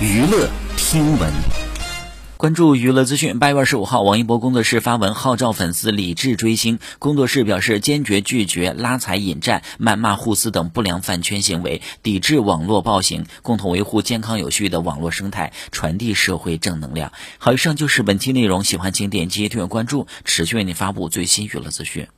娱乐听闻，关注娱乐资讯。八月二十五号，王一博工作室发文号召粉丝理智追星。工作室表示坚决拒绝拉踩、引战、谩骂、互撕等不良饭圈行为，抵制网络暴行，共同维护健康有序的网络生态，传递社会正能量。好，以上就是本期内容，喜欢请点击订阅、关注，持续为您发布最新娱乐资讯。